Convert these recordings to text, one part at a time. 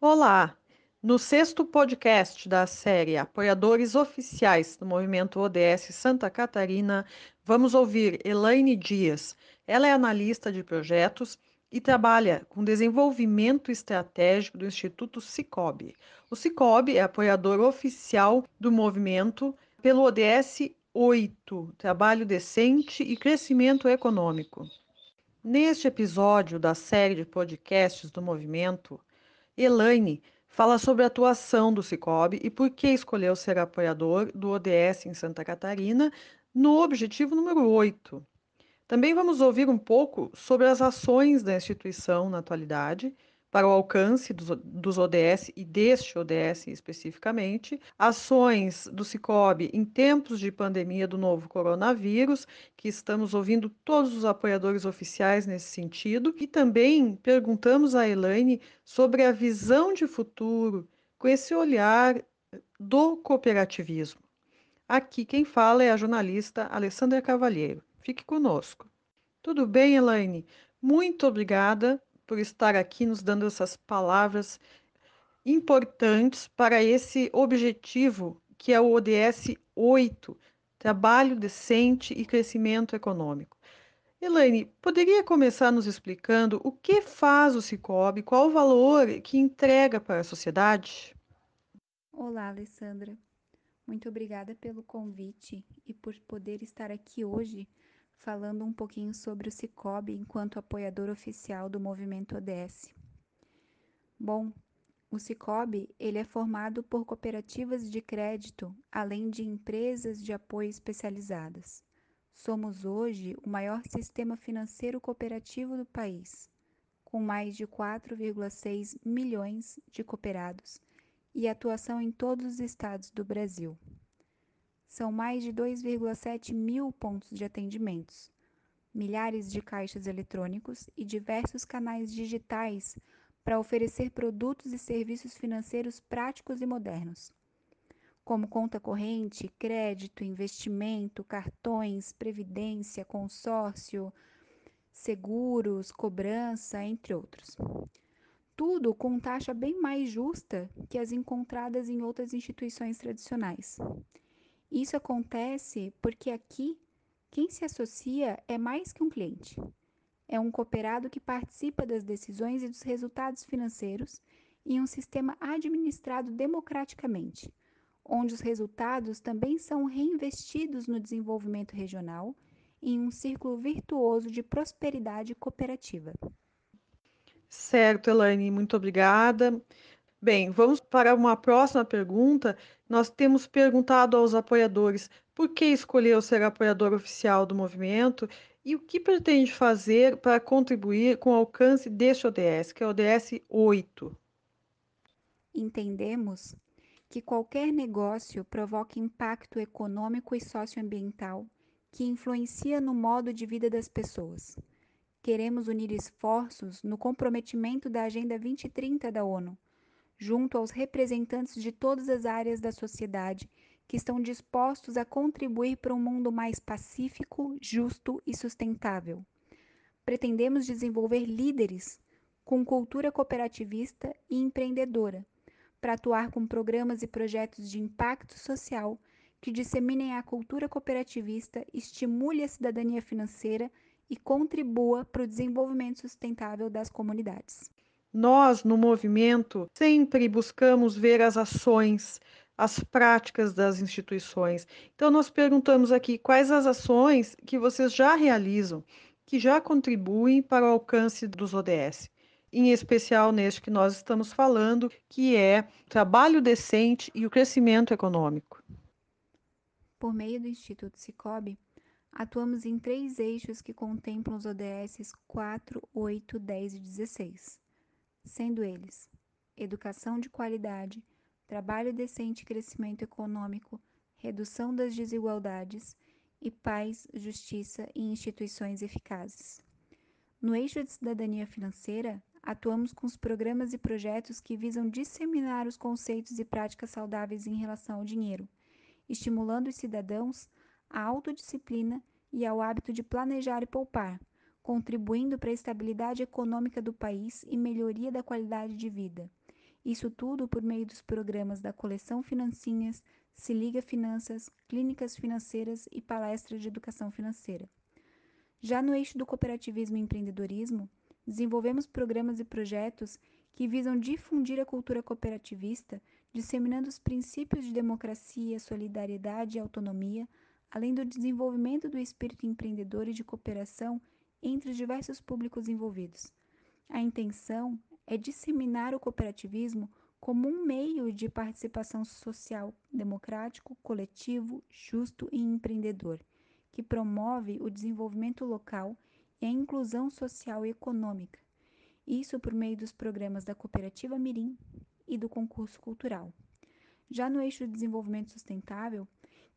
Olá! No sexto podcast da série Apoiadores Oficiais do Movimento ODS Santa Catarina, vamos ouvir Elaine Dias. Ela é analista de projetos e trabalha com desenvolvimento estratégico do Instituto Cicobi. O Cicobi é apoiador oficial do movimento pelo ODS 8, Trabalho Decente e Crescimento Econômico. Neste episódio da série de podcasts do movimento, Elaine fala sobre a atuação do Cicobi e por que escolheu ser apoiador do ODS em Santa Catarina no objetivo número 8. Também vamos ouvir um pouco sobre as ações da instituição na atualidade para o alcance dos, ODS e deste ODS especificamente, ações do Cicobi em tempos de pandemia do novo coronavírus, que estamos ouvindo todos os apoiadores oficiais nesse sentido, e também perguntamos a Elaine sobre a visão de futuro com esse olhar do cooperativismo. Aqui quem fala é a jornalista Alessandra Cavalheiro. Fique conosco. Tudo bem, Elaine? Muito obrigada por estar aqui nos dando essas palavras importantes para esse objetivo que é o ODS 8, trabalho decente e crescimento econômico. Elaine, poderia começar nos explicando o que faz o Cicobi, qual o valor que entrega para a sociedade? Olá, Alessandra. Muito obrigada pelo convite e por poder estar aqui hoje falando um pouquinho sobre o Cicobi enquanto apoiador oficial do movimento ODS. Bom, o Cicobi ele é formado por cooperativas de crédito, além de empresas de apoio especializadas. Somos hoje o maior sistema financeiro cooperativo do país, com mais de 4,6 milhões de cooperados e atuação em todos os estados do Brasil. São mais de 2,7 mil pontos de atendimentos, milhares de caixas eletrônicos e diversos canais digitais para oferecer produtos e serviços financeiros práticos e modernos, como conta corrente, crédito, investimento, cartões, previdência, consórcio, seguros, cobrança, entre outros. Tudo com taxa bem mais justa que as encontradas em outras instituições tradicionais. Isso acontece porque aqui quem se associa é mais que um cliente. É um cooperado que participa das decisões e dos resultados financeiros em um sistema administrado democraticamente, onde os resultados também são reinvestidos no desenvolvimento regional em um círculo virtuoso de prosperidade cooperativa. Certo, Elaine, muito obrigada. Bem, vamos para uma próxima pergunta. Nós temos perguntado aos apoiadores por que escolheu ser apoiador oficial do movimento e o que pretende fazer para contribuir com o alcance deste ODS, que é o ODS 8. Entendemos que qualquer negócio provoca impacto econômico e socioambiental que influencia no modo de vida das pessoas. Queremos unir esforços no comprometimento da Agenda 2030 da ONU junto aos representantes de todas as áreas da sociedade que estão dispostos a contribuir para um mundo mais pacífico, justo e sustentável. Pretendemos desenvolver líderes com cultura cooperativista e empreendedora, para atuar com programas e projetos de impacto social que disseminem a cultura cooperativista, estimule a cidadania financeira e contribua para o desenvolvimento sustentável das comunidades. Nós, no movimento, sempre buscamos ver as ações, as práticas das instituições. Então, nós perguntamos aqui quais as ações que vocês já realizam, que já contribuem para o alcance dos ODS. Em especial neste que nós estamos falando, que é trabalho decente e o crescimento econômico. Por meio do Instituto Cicobi, atuamos em três eixos que contemplam os ODS 4, 8, 10 e 16 sendo eles educação de qualidade, trabalho decente e crescimento econômico, redução das desigualdades e paz, justiça e instituições eficazes. No eixo de cidadania financeira, atuamos com os programas e projetos que visam disseminar os conceitos e práticas saudáveis em relação ao dinheiro, estimulando os cidadãos à autodisciplina e ao hábito de planejar e poupar, contribuindo para a estabilidade econômica do país e melhoria da qualidade de vida. Isso tudo por meio dos programas da Coleção Financinhas, Se Liga Finanças, Clínicas Financeiras e Palestras de Educação Financeira. Já no eixo do cooperativismo e empreendedorismo, desenvolvemos programas e projetos que visam difundir a cultura cooperativista, disseminando os princípios de democracia, solidariedade e autonomia, além do desenvolvimento do espírito empreendedor e de cooperação entre os diversos públicos envolvidos. A intenção é disseminar o cooperativismo como um meio de participação social democrático, coletivo, justo e empreendedor, que promove o desenvolvimento local e a inclusão social e econômica, isso por meio dos programas da Cooperativa Mirim e do concurso cultural. Já no eixo do desenvolvimento sustentável,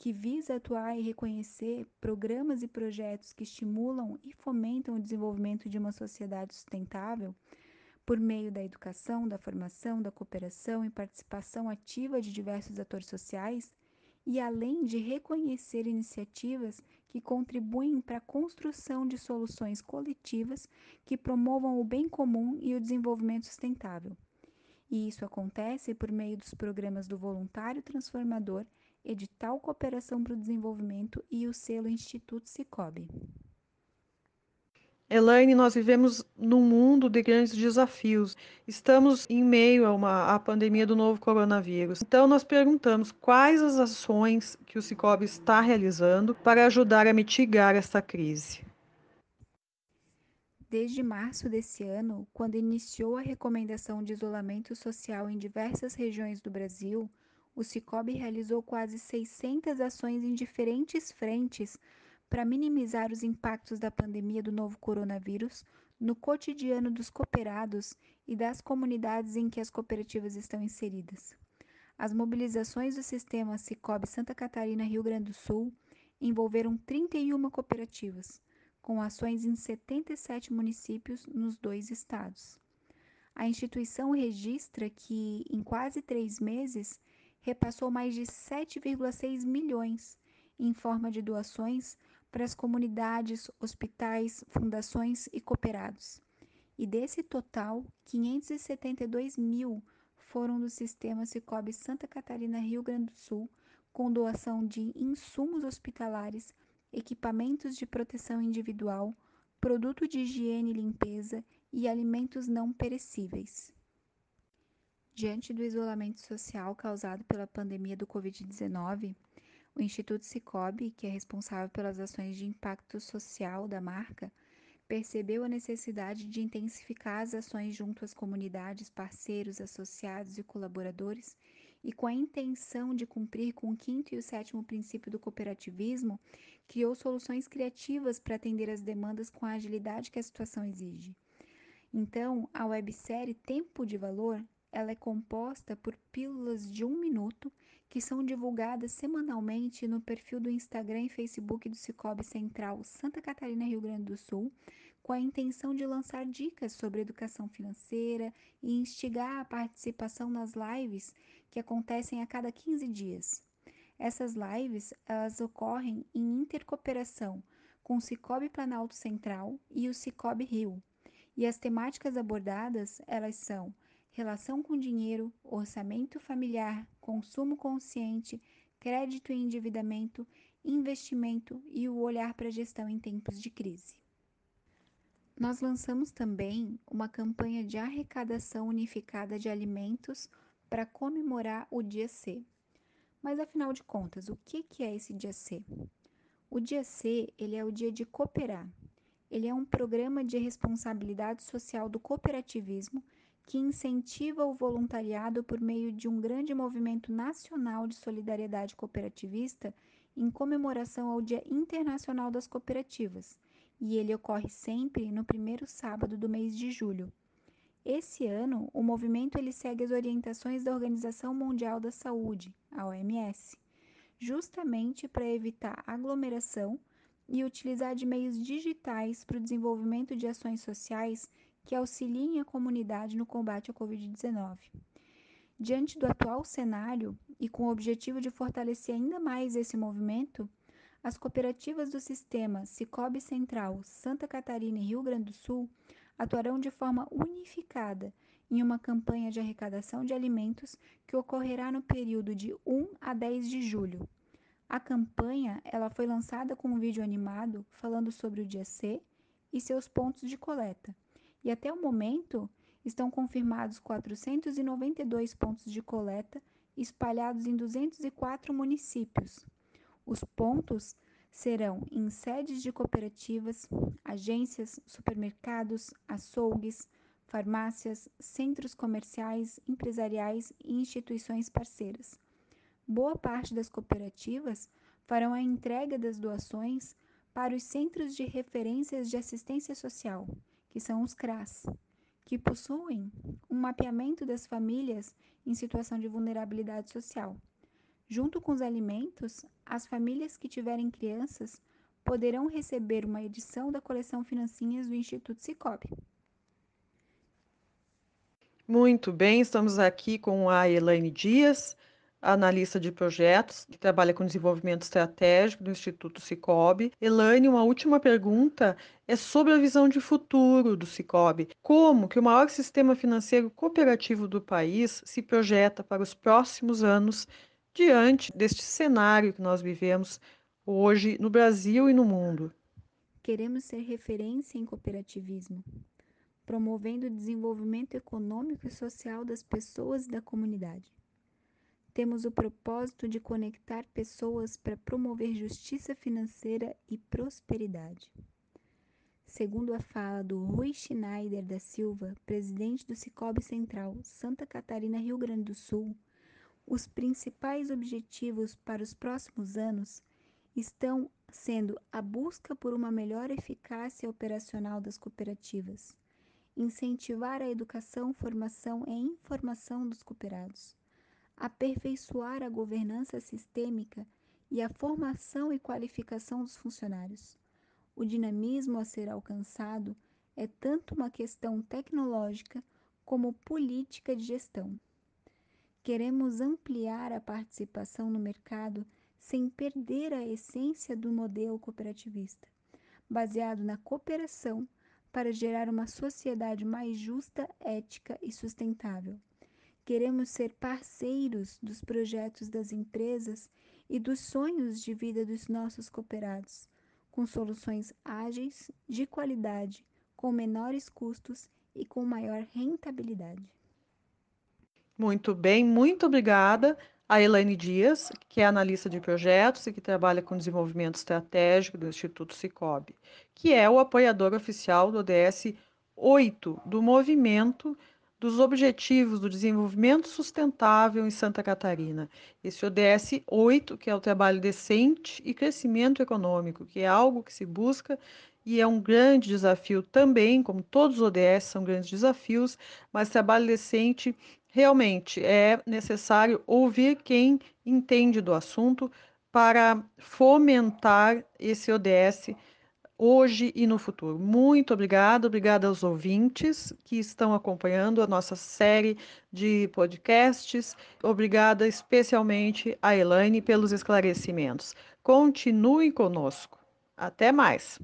que visa atuar e reconhecer programas e projetos que estimulam e fomentam o desenvolvimento de uma sociedade sustentável, por meio da educação, da formação, da cooperação e participação ativa de diversos atores sociais, e além de reconhecer iniciativas que contribuem para a construção de soluções coletivas que promovam o bem comum e o desenvolvimento sustentável. E isso acontece por meio dos programas do Voluntário Transformador, Edital Cooperação para o Desenvolvimento e o selo Instituto Cicobi. Elaine, nós vivemos num mundo de grandes desafios. Estamos em meio a uma a pandemia do novo coronavírus. Então, nós perguntamos quais as ações que o Cicobi está realizando para ajudar a mitigar esta crise. Desde março desse ano, quando iniciou a recomendação de isolamento social em diversas regiões do Brasil, o Cicobi realizou quase 600 ações em diferentes frentes para minimizar os impactos da pandemia do novo coronavírus no cotidiano dos cooperados e das comunidades em que as cooperativas estão inseridas. As mobilizações do sistema Cicobi Santa Catarina Rio Grande do Sul envolveram 31 cooperativas, com ações em 77 municípios nos dois estados. A instituição registra que, em quase três meses, repassou mais de 7,6 milhões em forma de doações para as comunidades, hospitais, fundações e cooperados. E desse total, 572 mil foram do sistema Cicobi Santa Catarina Rio Grande do Sul, com doação de insumos hospitalares, equipamentos de proteção individual, produto de higiene e limpeza e alimentos não perecíveis. Diante do isolamento social causado pela pandemia do Covid-19, o Instituto Cicobi, que é responsável pelas ações de impacto social da marca, percebeu a necessidade de intensificar as ações junto às comunidades, parceiros, associados e colaboradores, e com a intenção de cumprir com o quinto e o sétimo princípio do cooperativismo, criou soluções criativas para atender às demandas com a agilidade que a situação exige. Então, a websérie Tempo de Valor, ela é composta por pílulas de um minuto que são divulgadas semanalmente no perfil do Instagram e Facebook do Cicobi Central Santa Catarina, Rio Grande do Sul, com a intenção de lançar dicas sobre educação financeira e instigar a participação nas lives que acontecem a cada 15 dias. Essas lives elas ocorrem em intercooperação com o Cicobi Planalto Central e o Cicobi Rio. E as temáticas abordadas, elas são relação com dinheiro, orçamento familiar, consumo consciente, crédito e endividamento, investimento e o olhar para a gestão em tempos de crise. Nós lançamos também uma campanha de arrecadação unificada de alimentos para comemorar o Dia C. Mas afinal de contas, o que é esse Dia C? O Dia C ele é o dia de cooperar. Ele é um programa de responsabilidade social do cooperativismo que incentiva o voluntariado por meio de um grande movimento nacional de solidariedade cooperativista em comemoração ao Dia Internacional das Cooperativas, e ele ocorre sempre no primeiro sábado do mês de julho. Esse ano, o movimento ele segue as orientações da Organização Mundial da Saúde, a OMS, justamente para evitar aglomeração e utilizar de meios digitais para o desenvolvimento de ações sociais que auxiliem a comunidade no combate à Covid-19. Diante do atual cenário e com o objetivo de fortalecer ainda mais esse movimento, as cooperativas do sistema Cicobi Central, Santa Catarina e Rio Grande do Sul atuarão de forma unificada em uma campanha de arrecadação de alimentos que ocorrerá no período de 1 a 10 de julho. A campanha ela foi lançada com um vídeo animado falando sobre o dia C e seus pontos de coleta. E até o momento estão confirmados 492 pontos de coleta espalhados em 204 municípios. Os pontos serão em sedes de cooperativas, agências, supermercados, açougues, farmácias, centros comerciais, empresariais e instituições parceiras. Boa parte das cooperativas farão a entrega das doações para os Centros de Referências de Assistência Social, que são os CRAS, que possuem um mapeamento das famílias em situação de vulnerabilidade social. Junto com os alimentos, as famílias que tiverem crianças poderão receber uma edição da coleção Financinhas do Instituto Cicobi. Muito bem, estamos aqui com a Elaine Dias, analista de projetos, que trabalha com desenvolvimento estratégico do Instituto Cicobi. Elaine, uma última pergunta é sobre a visão de futuro do Cicobi. Como que o maior sistema financeiro cooperativo do país se projeta para os próximos anos diante deste cenário que nós vivemos hoje no Brasil e no mundo? Queremos ser referência em cooperativismo promovendo o desenvolvimento econômico e social das pessoas e da comunidade. Temos o propósito de conectar pessoas para promover justiça financeira e prosperidade. Segundo a fala do Rui Schneider da Silva, presidente do Cicobi Central, Santa Catarina, Rio Grande do Sul, os principais objetivos para os próximos anos estão sendo a busca por uma melhor eficácia operacional das cooperativas, incentivar a educação, formação e informação dos cooperados, aperfeiçoar a governança sistêmica e a formação e qualificação dos funcionários. O dinamismo a ser alcançado é tanto uma questão tecnológica como política de gestão. Queremos ampliar a participação no mercado sem perder a essência do modelo cooperativista, baseado na cooperação para gerar uma sociedade mais justa, ética e sustentável. Queremos ser parceiros dos projetos das empresas e dos sonhos de vida dos nossos cooperados, com soluções ágeis, de qualidade, com menores custos e com maior rentabilidade. Muito bem, muito obrigada a Elaine Dias, que é analista de projetos e que trabalha com desenvolvimento estratégico do Instituto Cicobi, que é o apoiador oficial do ODS 8 do movimento dos Objetivos do Desenvolvimento Sustentável em Santa Catarina. Esse ODS 8, que é o trabalho decente e crescimento econômico, que é algo que se busca e é um grande desafio também, como todos os ODS são grandes desafios, mas trabalho decente realmente é necessário ouvir quem entende do assunto para fomentar esse ODS hoje e no futuro. Muito obrigada, obrigada aos ouvintes que estão acompanhando a nossa série de podcasts. Obrigada especialmente a Elaine pelos esclarecimentos. Continue conosco. Até mais.